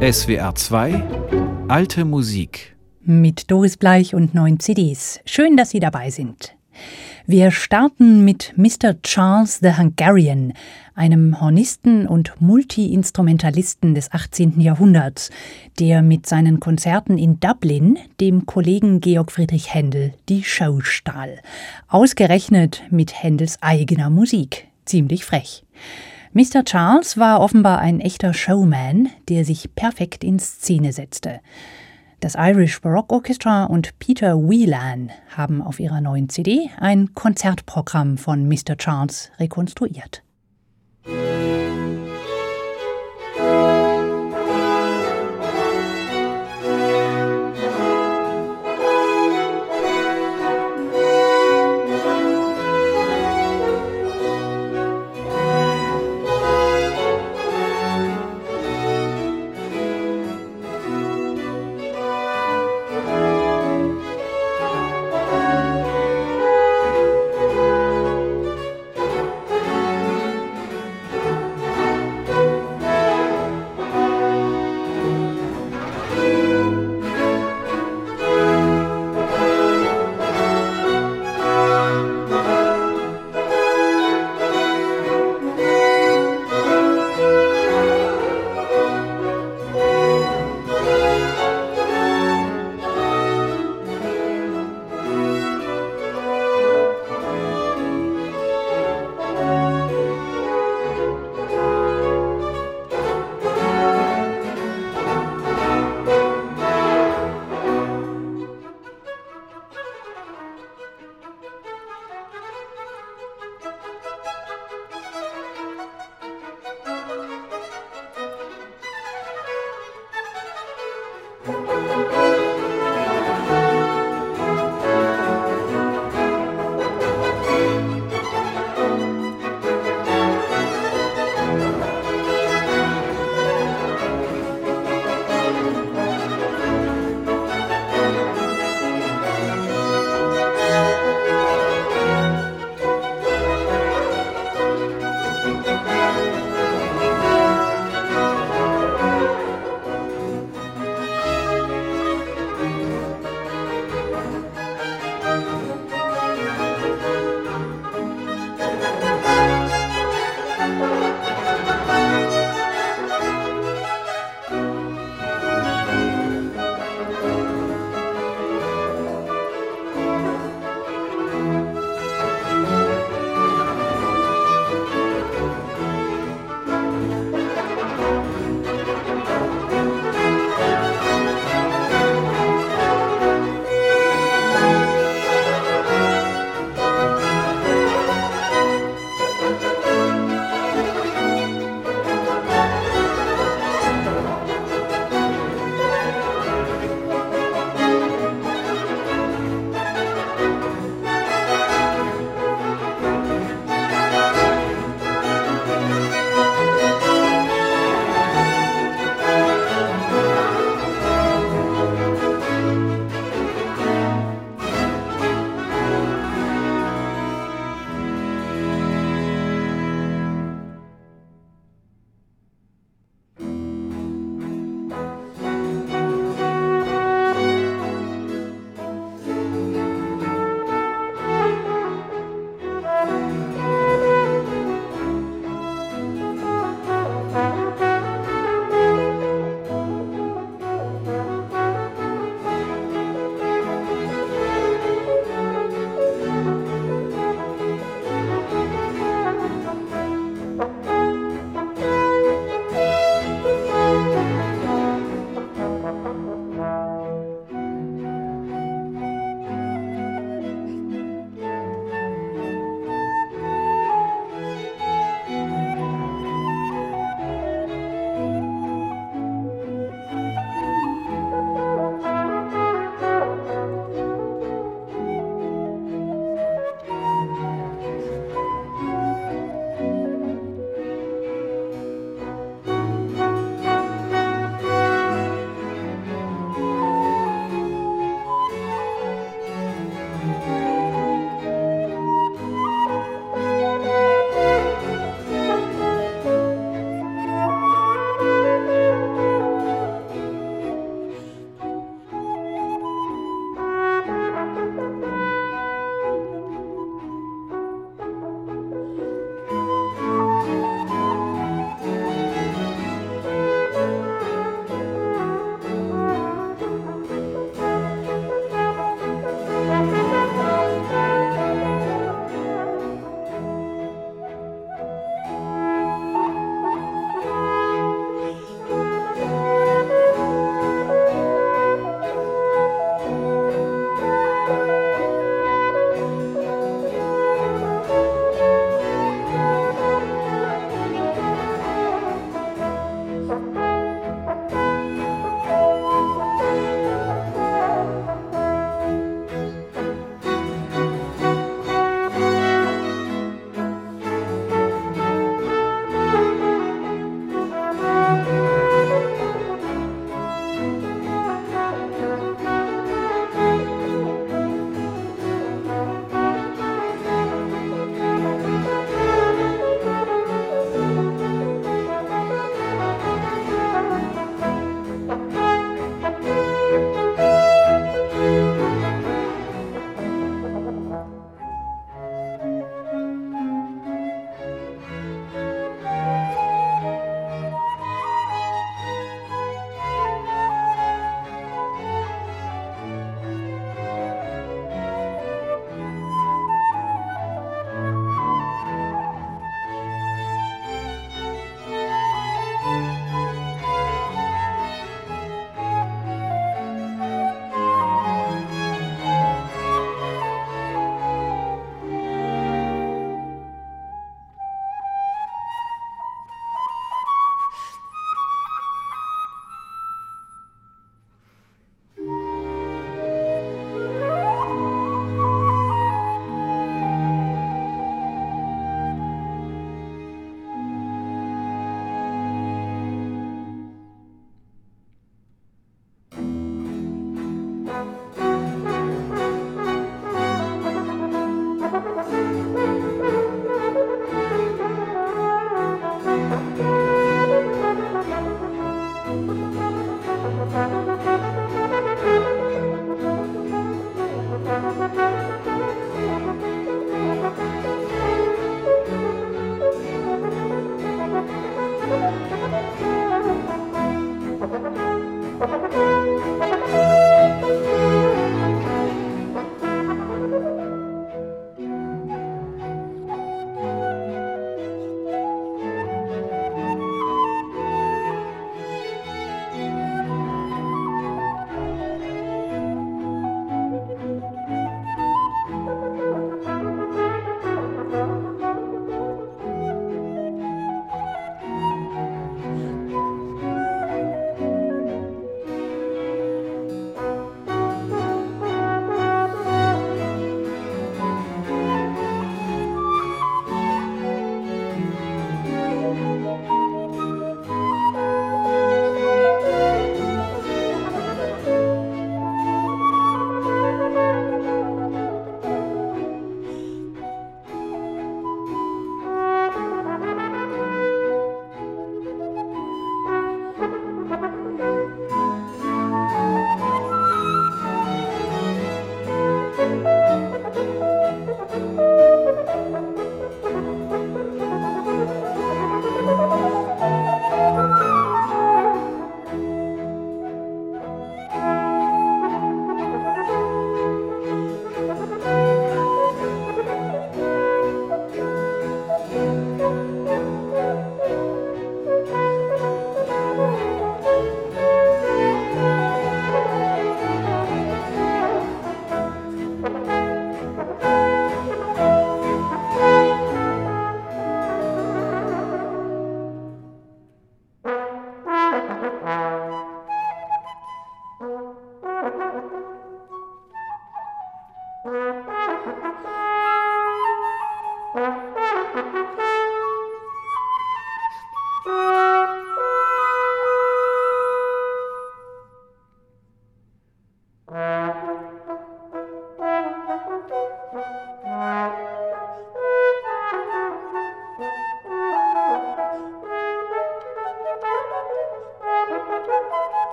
SWR 2 Alte Musik mit Doris Bleich und neun CDs. Schön, dass Sie dabei sind. Wir starten mit Mr. Charles the Hungarian, einem Hornisten und Multiinstrumentalisten des 18. Jahrhunderts, der mit seinen Konzerten in Dublin dem Kollegen Georg Friedrich Händel die Show stahl. Ausgerechnet mit Händels eigener Musik. Ziemlich frech. Mr. Charles war offenbar ein echter Showman, der sich perfekt in Szene setzte. Das Irish Baroque Orchestra und Peter Whelan haben auf ihrer neuen CD ein Konzertprogramm von Mr. Charles rekonstruiert.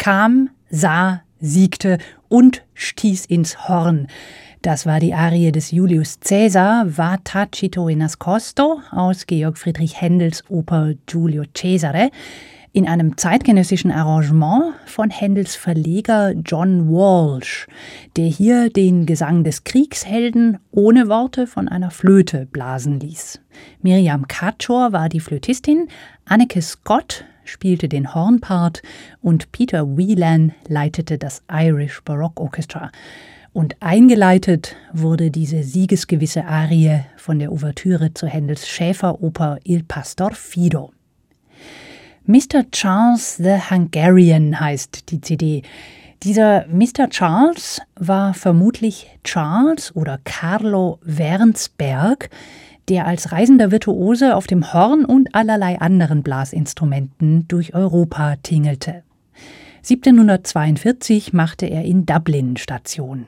Kam, sah, siegte und stieß ins Horn. Das war die Arie des Julius Caesar, Va tacito in nascosto aus Georg Friedrich Händels Oper Giulio Cesare in einem zeitgenössischen Arrangement von Händels Verleger John Walsh, der hier den Gesang des Kriegshelden ohne Worte von einer Flöte blasen ließ. Miriam Kachor war die Flötistin, Anneke Scott spielte den Hornpart und Peter Whelan leitete das Irish Baroque Orchestra. Und eingeleitet wurde diese siegesgewisse Arie von der Ouvertüre zu Händels Schäferoper Il Pastor Fido. Mr. Charles the Hungarian heißt die CD. Dieser Mr. Charles war vermutlich Charles oder Carlo Wernsberg, der als reisender Virtuose auf dem Horn und allerlei anderen Blasinstrumenten durch Europa tingelte. 1742 machte er in Dublin Station.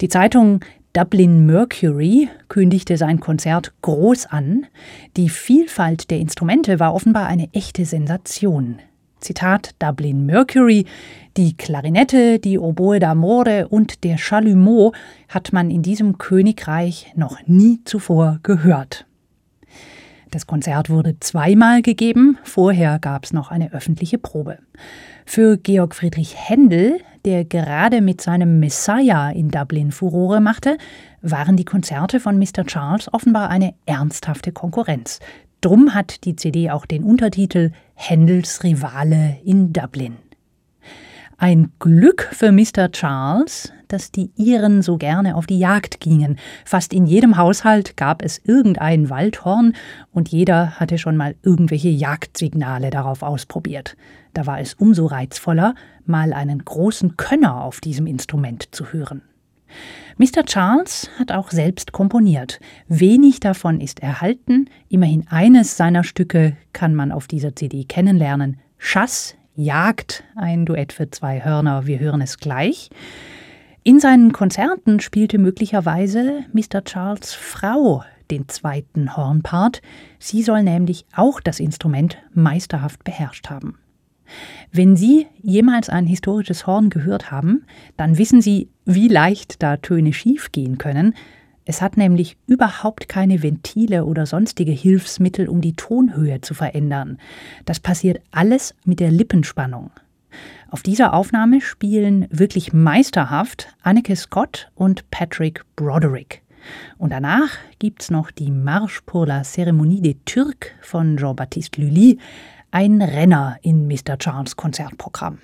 Die Zeitung Dublin Mercury kündigte sein Konzert groß an. Die Vielfalt der Instrumente war offenbar eine echte Sensation. Zitat Dublin Mercury, die Klarinette, die Oboe d'Amore und der Chalumeau hat man in diesem Königreich noch nie zuvor gehört. Das Konzert wurde zweimal gegeben, vorher gab es noch eine öffentliche Probe. Für Georg Friedrich Händel, der gerade mit seinem Messiah in Dublin Furore machte, waren die Konzerte von Mr. Charles offenbar eine ernsthafte Konkurrenz. Drum hat die CD auch den Untertitel Händels Rivale in Dublin. Ein Glück für Mr. Charles, dass die Iren so gerne auf die Jagd gingen. Fast in jedem Haushalt gab es irgendein Waldhorn und jeder hatte schon mal irgendwelche Jagdsignale darauf ausprobiert. Da war es umso reizvoller, mal einen großen Könner auf diesem Instrument zu hören. Mr. Charles hat auch selbst komponiert. Wenig davon ist erhalten, immerhin eines seiner Stücke kann man auf dieser CD kennenlernen. Chasse Jagd, ein Duett für zwei Hörner, wir hören es gleich. In seinen Konzerten spielte möglicherweise Mr. Charles Frau den zweiten Hornpart. Sie soll nämlich auch das Instrument meisterhaft beherrscht haben. Wenn Sie jemals ein historisches Horn gehört haben, dann wissen Sie, wie leicht da Töne schief gehen können, es hat nämlich überhaupt keine Ventile oder sonstige Hilfsmittel, um die Tonhöhe zu verändern. Das passiert alles mit der Lippenspannung. Auf dieser Aufnahme spielen wirklich meisterhaft Anneke Scott und Patrick Broderick. Und danach gibt's noch die Marche pour la Cérémonie des Turcs von Jean-Baptiste Lully, ein Renner in Mr. Charles Konzertprogramm.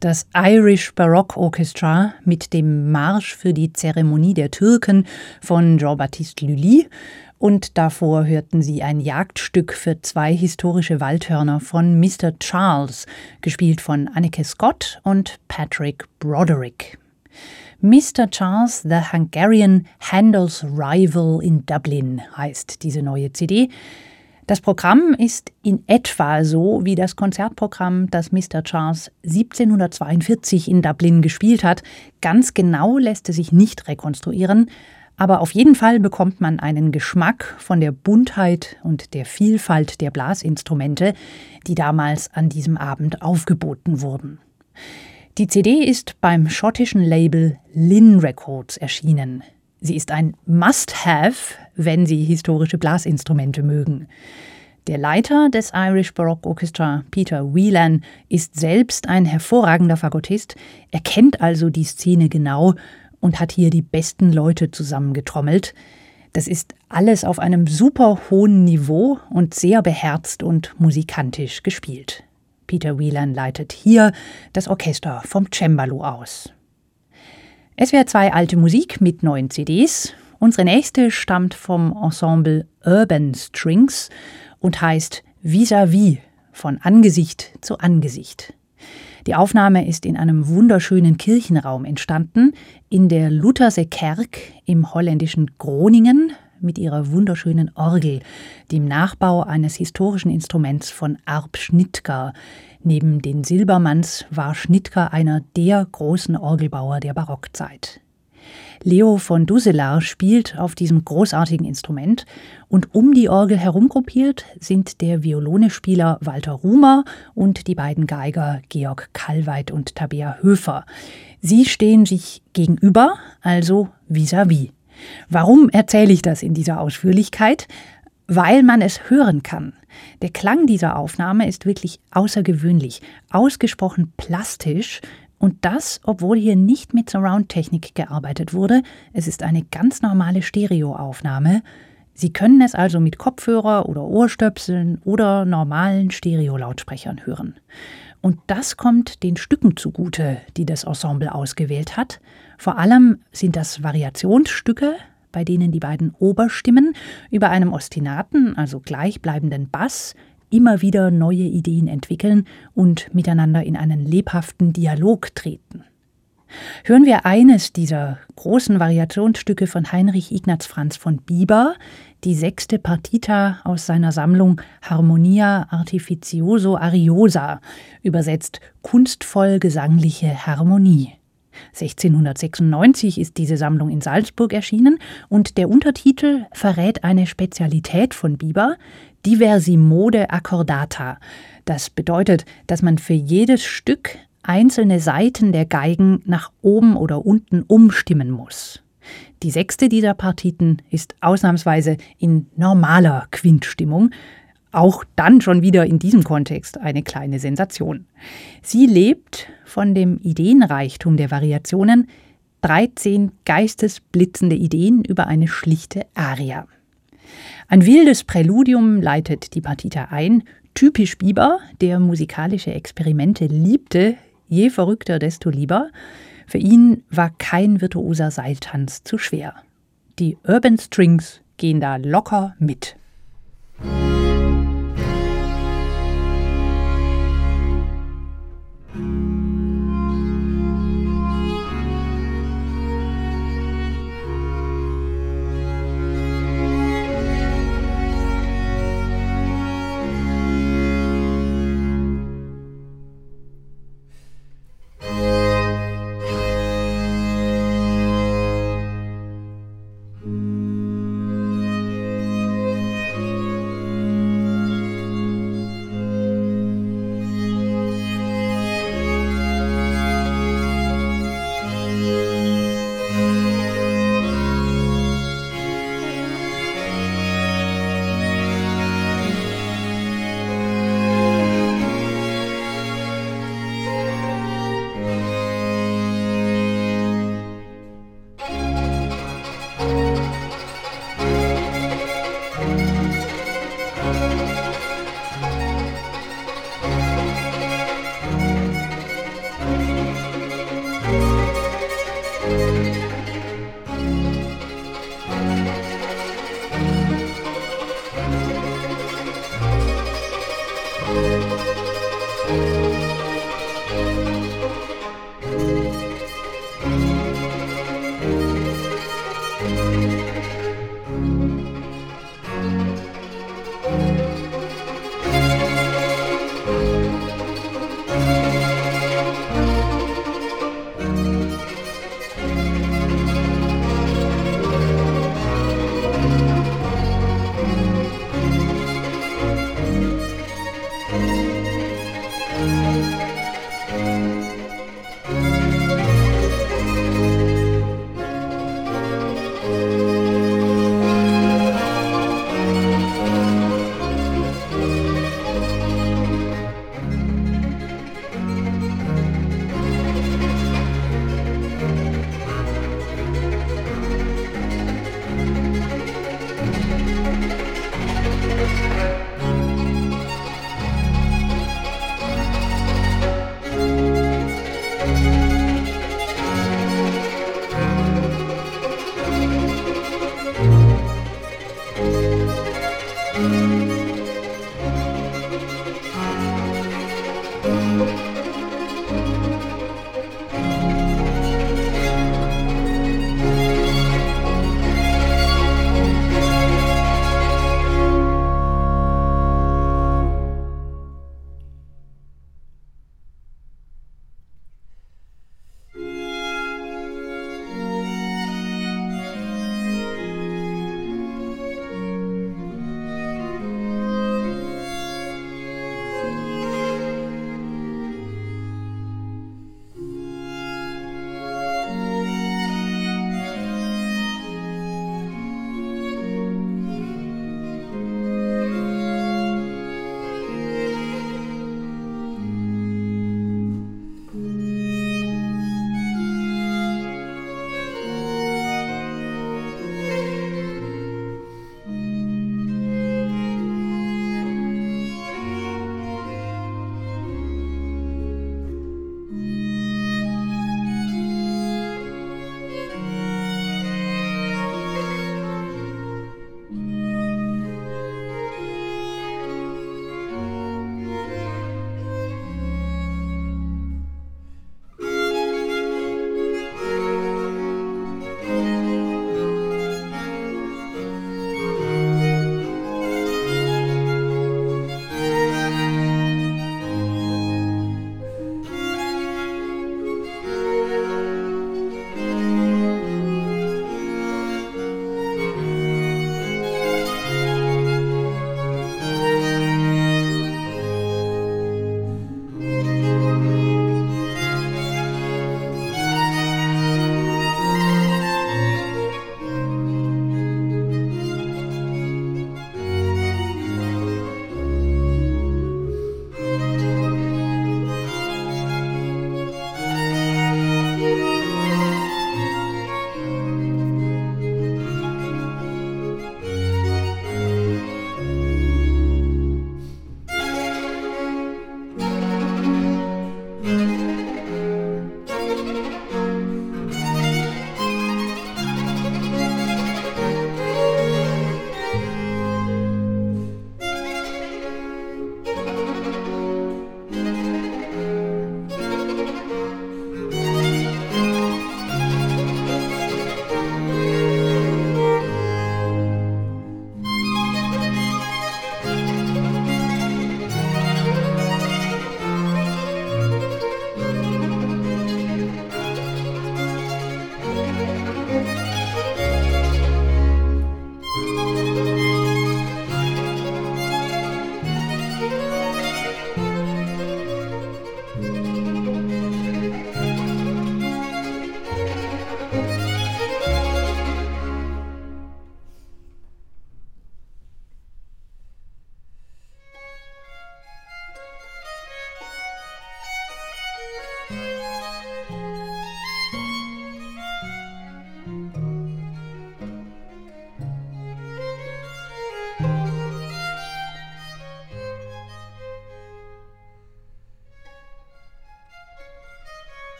Das Irish Baroque Orchestra mit dem Marsch für die Zeremonie der Türken von Jean-Baptiste Lully und davor hörten Sie ein Jagdstück für zwei historische Waldhörner von Mr. Charles, gespielt von Anneke Scott und Patrick Broderick. Mr. Charles the Hungarian Handel's Rival in Dublin heißt diese neue CD. Das Programm ist in etwa so wie das Konzertprogramm, das Mr. Charles 1742 in Dublin gespielt hat. Ganz genau lässt es sich nicht rekonstruieren, aber auf jeden Fall bekommt man einen Geschmack von der Buntheit und der Vielfalt der Blasinstrumente, die damals an diesem Abend aufgeboten wurden. Die CD ist beim schottischen Label Lin Records erschienen. Sie ist ein Must-Have, wenn Sie historische Blasinstrumente mögen. Der Leiter des Irish Baroque Orchestra, Peter Whelan, ist selbst ein hervorragender Fagottist. Er kennt also die Szene genau und hat hier die besten Leute zusammengetrommelt. Das ist alles auf einem super hohen Niveau und sehr beherzt und musikantisch gespielt. Peter Whelan leitet hier das Orchester vom Cembalo aus. Es wäre zwei alte Musik mit neuen CDs. Unsere nächste stammt vom Ensemble Urban Strings und heißt Vis-à-vis -vis, von Angesicht zu Angesicht. Die Aufnahme ist in einem wunderschönen Kirchenraum entstanden, in der Lutherse Kerk im holländischen Groningen mit ihrer wunderschönen Orgel, dem Nachbau eines historischen Instruments von Arp Schnittger, Neben den Silbermanns war Schnittger einer der großen Orgelbauer der Barockzeit. Leo von Dusselaar spielt auf diesem großartigen Instrument und um die Orgel herumgruppiert sind der Violinespieler Walter Rumer und die beiden Geiger Georg Kallweit und Tabea Höfer. Sie stehen sich gegenüber, also vis-à-vis. -vis. Warum erzähle ich das in dieser Ausführlichkeit? Weil man es hören kann. Der Klang dieser Aufnahme ist wirklich außergewöhnlich, ausgesprochen plastisch und das, obwohl hier nicht mit Surround-Technik gearbeitet wurde. Es ist eine ganz normale Stereoaufnahme. Sie können es also mit Kopfhörer oder Ohrstöpseln oder normalen Stereolautsprechern hören. Und das kommt den Stücken zugute, die das Ensemble ausgewählt hat. Vor allem sind das Variationsstücke, bei denen die beiden Oberstimmen über einem ostinaten, also gleichbleibenden Bass immer wieder neue Ideen entwickeln und miteinander in einen lebhaften Dialog treten. Hören wir eines dieser großen Variationsstücke von Heinrich Ignaz Franz von Bieber, die sechste Partita aus seiner Sammlung Harmonia Artificioso Ariosa, übersetzt kunstvoll gesangliche Harmonie. 1696 ist diese Sammlung in Salzburg erschienen und der Untertitel verrät eine Spezialität von Bieber, Diversimode Accordata. Das bedeutet, dass man für jedes Stück einzelne Seiten der Geigen nach oben oder unten umstimmen muss. Die sechste dieser Partiten ist ausnahmsweise in normaler Quintstimmung, auch dann schon wieder in diesem Kontext eine kleine Sensation. Sie lebt von dem Ideenreichtum der Variationen, 13 geistesblitzende Ideen über eine schlichte Aria. Ein wildes Präludium leitet die Partita ein, typisch Bieber, der musikalische Experimente liebte, je verrückter, desto lieber. Für ihn war kein virtuoser Seiltanz zu schwer. Die Urban Strings gehen da locker mit.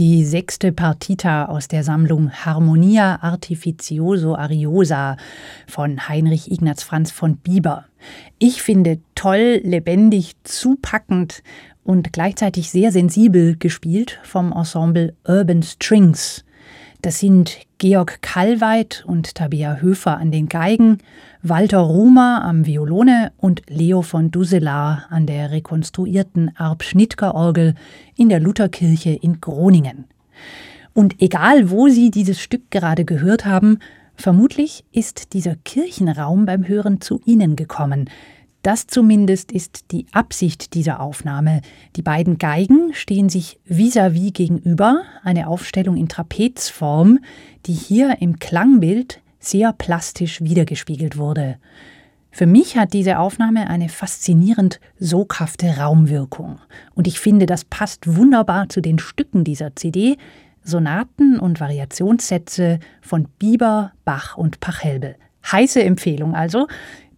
Die sechste Partita aus der Sammlung Harmonia Artificioso Ariosa von Heinrich Ignaz Franz von Bieber. Ich finde toll, lebendig, zupackend und gleichzeitig sehr sensibel gespielt vom Ensemble Urban Strings. Das sind Georg Kallweit und Tabea Höfer an den Geigen, Walter Rumer am Violone und Leo von Duselar an der rekonstruierten Arp-Schnittger-Orgel in der Lutherkirche in Groningen. Und egal, wo Sie dieses Stück gerade gehört haben, vermutlich ist dieser Kirchenraum beim Hören zu Ihnen gekommen, das zumindest ist die Absicht dieser Aufnahme. Die beiden Geigen stehen sich vis-à-vis -vis gegenüber, eine Aufstellung in Trapezform, die hier im Klangbild sehr plastisch wiedergespiegelt wurde. Für mich hat diese Aufnahme eine faszinierend soghafte Raumwirkung. Und ich finde, das passt wunderbar zu den Stücken dieser CD, Sonaten und Variationssätze von Bieber, Bach und Pachelbel. Heiße Empfehlung also.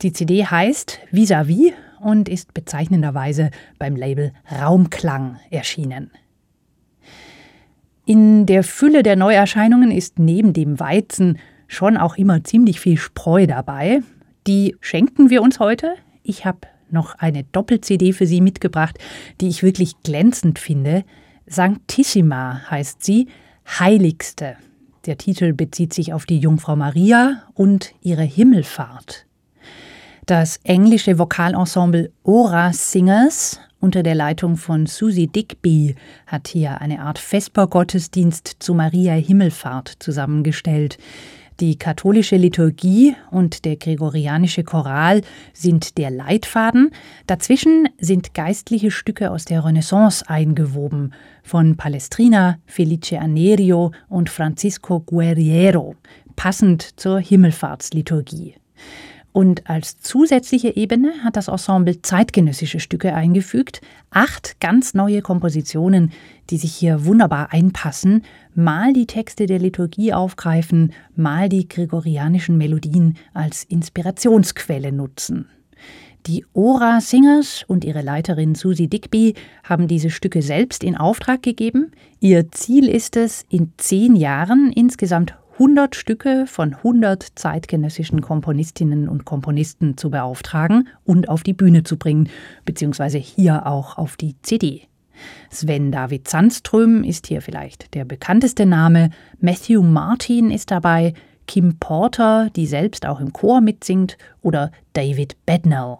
Die CD heißt Vis-à-vis und ist bezeichnenderweise beim Label Raumklang erschienen. In der Fülle der Neuerscheinungen ist neben dem Weizen schon auch immer ziemlich viel Spreu dabei. Die schenken wir uns heute. Ich habe noch eine Doppel-CD für Sie mitgebracht, die ich wirklich glänzend finde. Sanctissima heißt sie, Heiligste. Der Titel bezieht sich auf die Jungfrau Maria und ihre Himmelfahrt. Das englische Vokalensemble Ora Singers unter der Leitung von Susie Digby hat hier eine Art Vespergottesdienst zu Maria Himmelfahrt zusammengestellt. Die katholische Liturgie und der gregorianische Choral sind der Leitfaden. Dazwischen sind geistliche Stücke aus der Renaissance eingewoben, von Palestrina, Felice Anerio und Francisco Guerriero, passend zur Himmelfahrtsliturgie. Und als zusätzliche Ebene hat das Ensemble zeitgenössische Stücke eingefügt, acht ganz neue Kompositionen, die sich hier wunderbar einpassen, mal die Texte der Liturgie aufgreifen, mal die gregorianischen Melodien als Inspirationsquelle nutzen. Die Ora Singers und ihre Leiterin Susie Digby haben diese Stücke selbst in Auftrag gegeben. Ihr Ziel ist es, in zehn Jahren insgesamt 100 Stücke von 100 zeitgenössischen Komponistinnen und Komponisten zu beauftragen und auf die Bühne zu bringen, beziehungsweise hier auch auf die CD. Sven David Sandström ist hier vielleicht der bekannteste Name, Matthew Martin ist dabei, Kim Porter, die selbst auch im Chor mitsingt, oder David Bednell.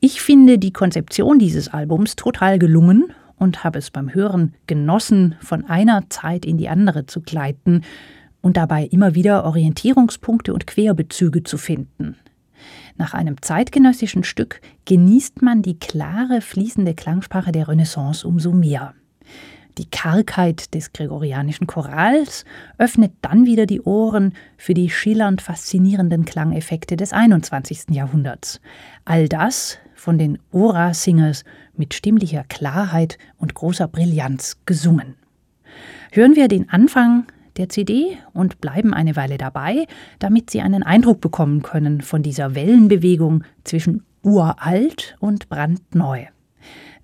Ich finde die Konzeption dieses Albums total gelungen und habe es beim Hören genossen, von einer Zeit in die andere zu gleiten und dabei immer wieder Orientierungspunkte und Querbezüge zu finden. Nach einem zeitgenössischen Stück genießt man die klare, fließende Klangsprache der Renaissance umso mehr. Die Kargheit des gregorianischen Chorals öffnet dann wieder die Ohren für die schillernd faszinierenden Klangeffekte des 21. Jahrhunderts. All das von den Ora-Singers mit stimmlicher Klarheit und großer Brillanz gesungen. Hören wir den Anfang der CD und bleiben eine Weile dabei, damit Sie einen Eindruck bekommen können von dieser Wellenbewegung zwischen uralt und brandneu.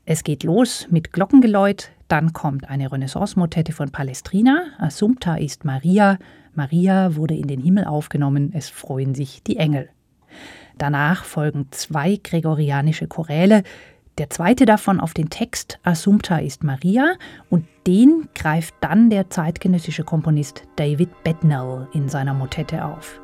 Es geht los mit Glockengeläut, dann kommt eine Renaissance-Motette von Palestrina, Assumpta ist Maria, Maria wurde in den Himmel aufgenommen, es freuen sich die Engel. Danach folgen zwei gregorianische Choräle, der zweite davon auf den Text Assumpta ist Maria und den greift dann der zeitgenössische Komponist David Bednell in seiner Motette auf.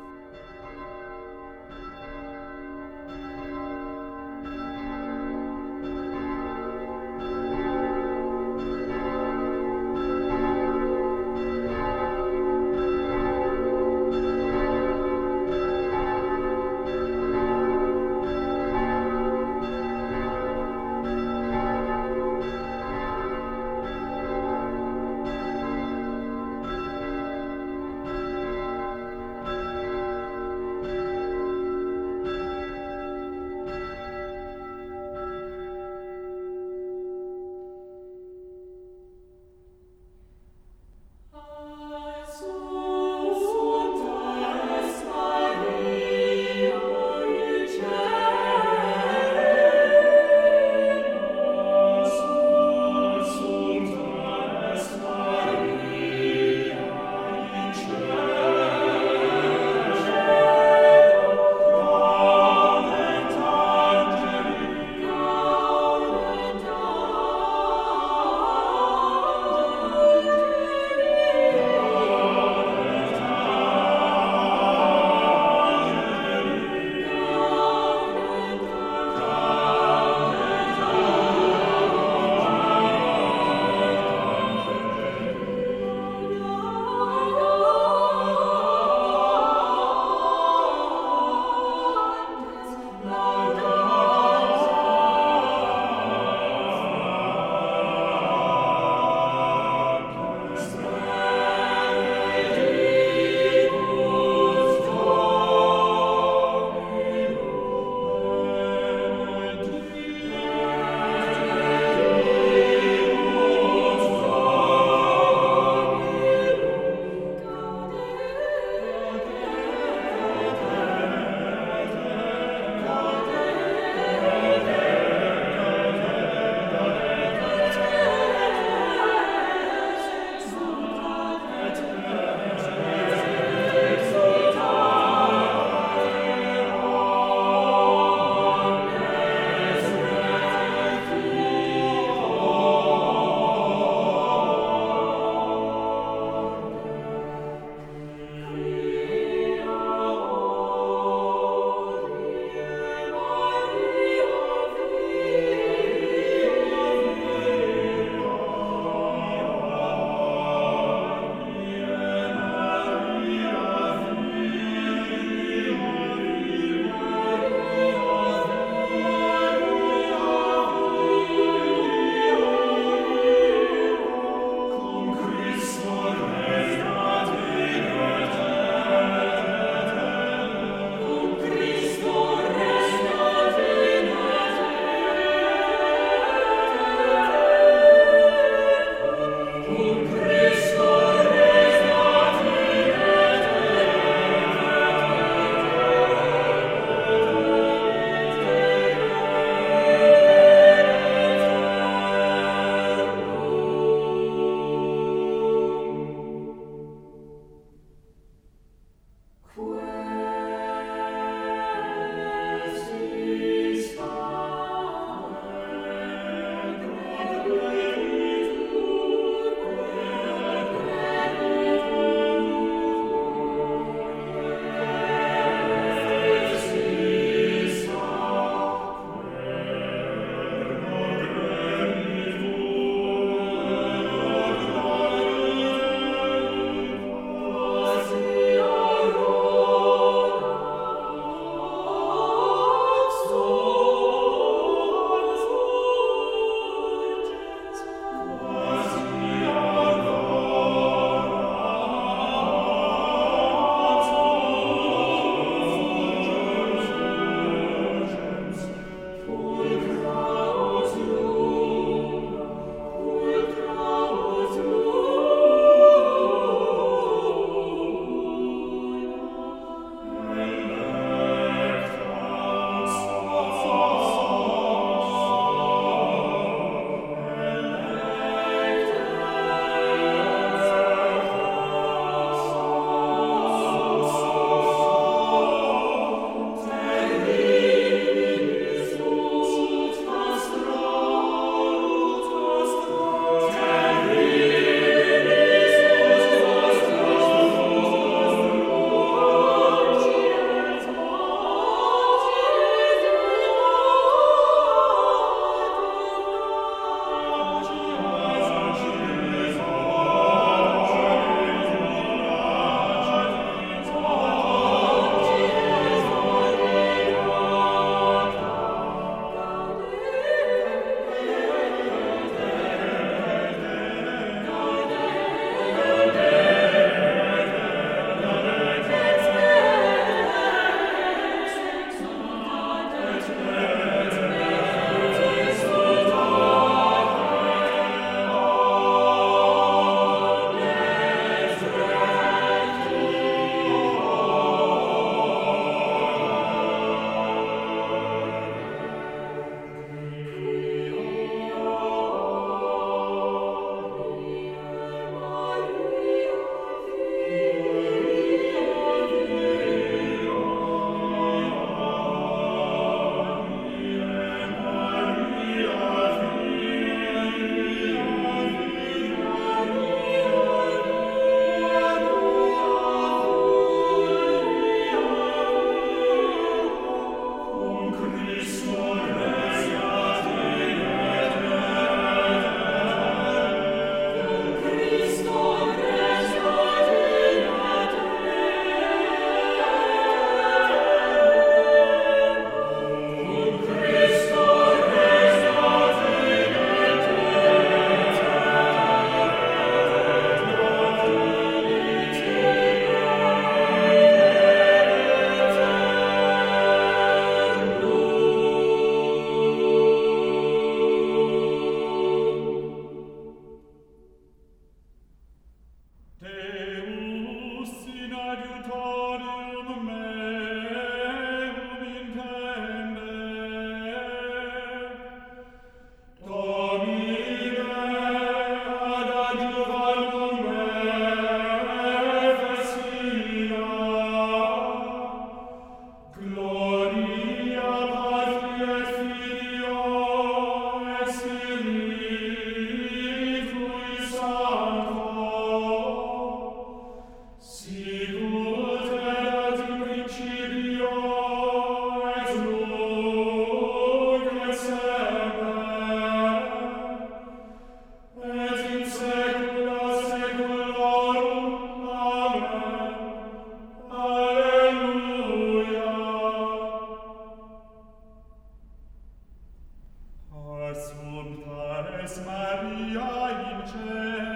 ves Maria in cielo,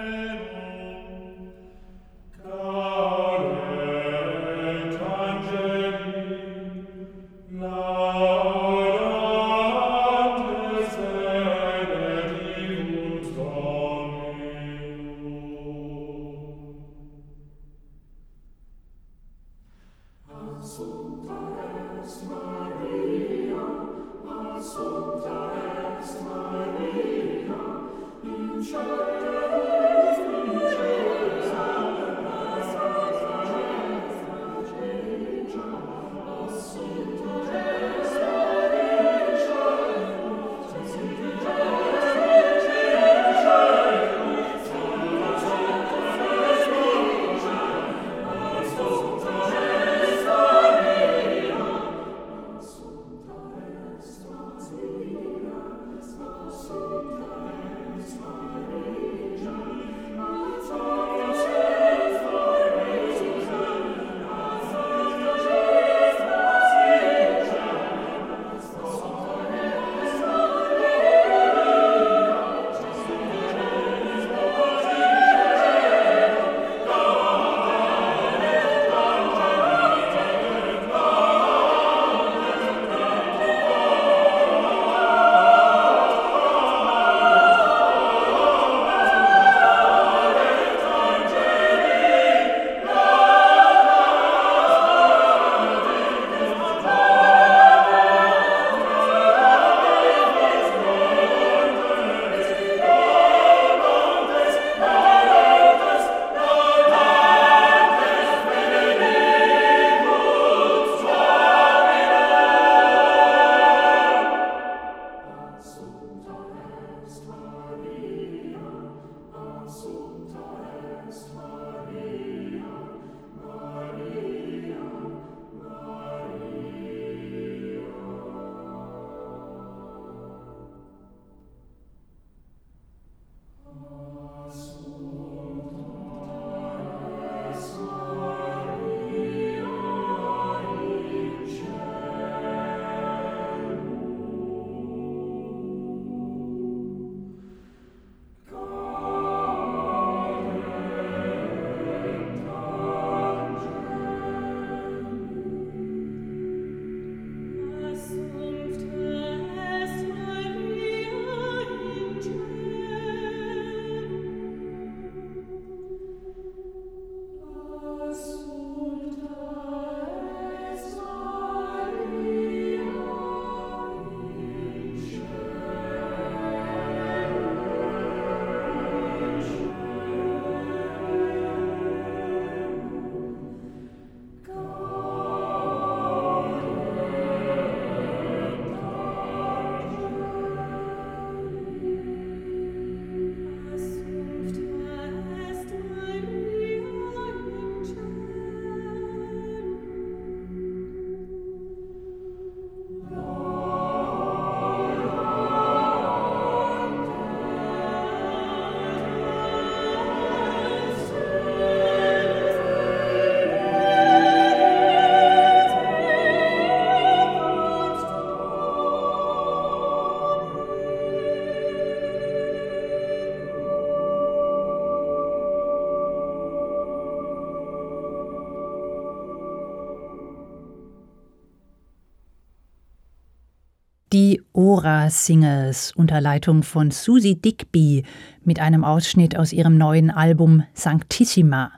Ora Singers unter Leitung von Susie Digby mit einem Ausschnitt aus ihrem neuen Album Sanctissima.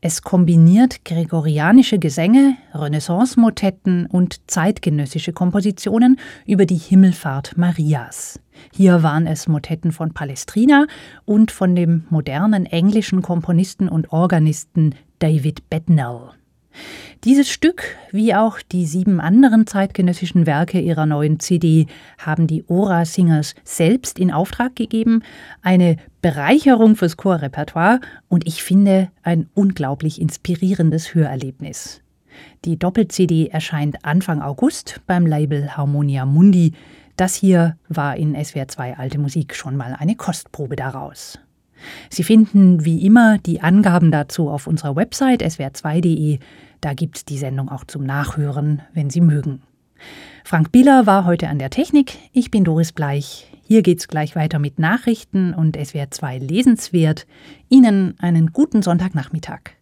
Es kombiniert gregorianische Gesänge, Renaissance-Motetten und zeitgenössische Kompositionen über die Himmelfahrt Marias. Hier waren es Motetten von Palestrina und von dem modernen englischen Komponisten und Organisten David Bednall. Dieses Stück, wie auch die sieben anderen zeitgenössischen Werke ihrer neuen CD, haben die Ora Singers selbst in Auftrag gegeben. Eine Bereicherung fürs Chorrepertoire und ich finde ein unglaublich inspirierendes Hörerlebnis. Die Doppel-CD erscheint Anfang August beim Label Harmonia Mundi. Das hier war in SWR 2 Alte Musik schon mal eine Kostprobe daraus. Sie finden wie immer die Angaben dazu auf unserer Website swr2.de. Da gibt es die Sendung auch zum Nachhören, wenn Sie mögen. Frank Bieler war heute an der Technik. Ich bin Doris Bleich. Hier geht's gleich weiter mit Nachrichten und es wäre zwei lesenswert. Ihnen einen guten Sonntagnachmittag.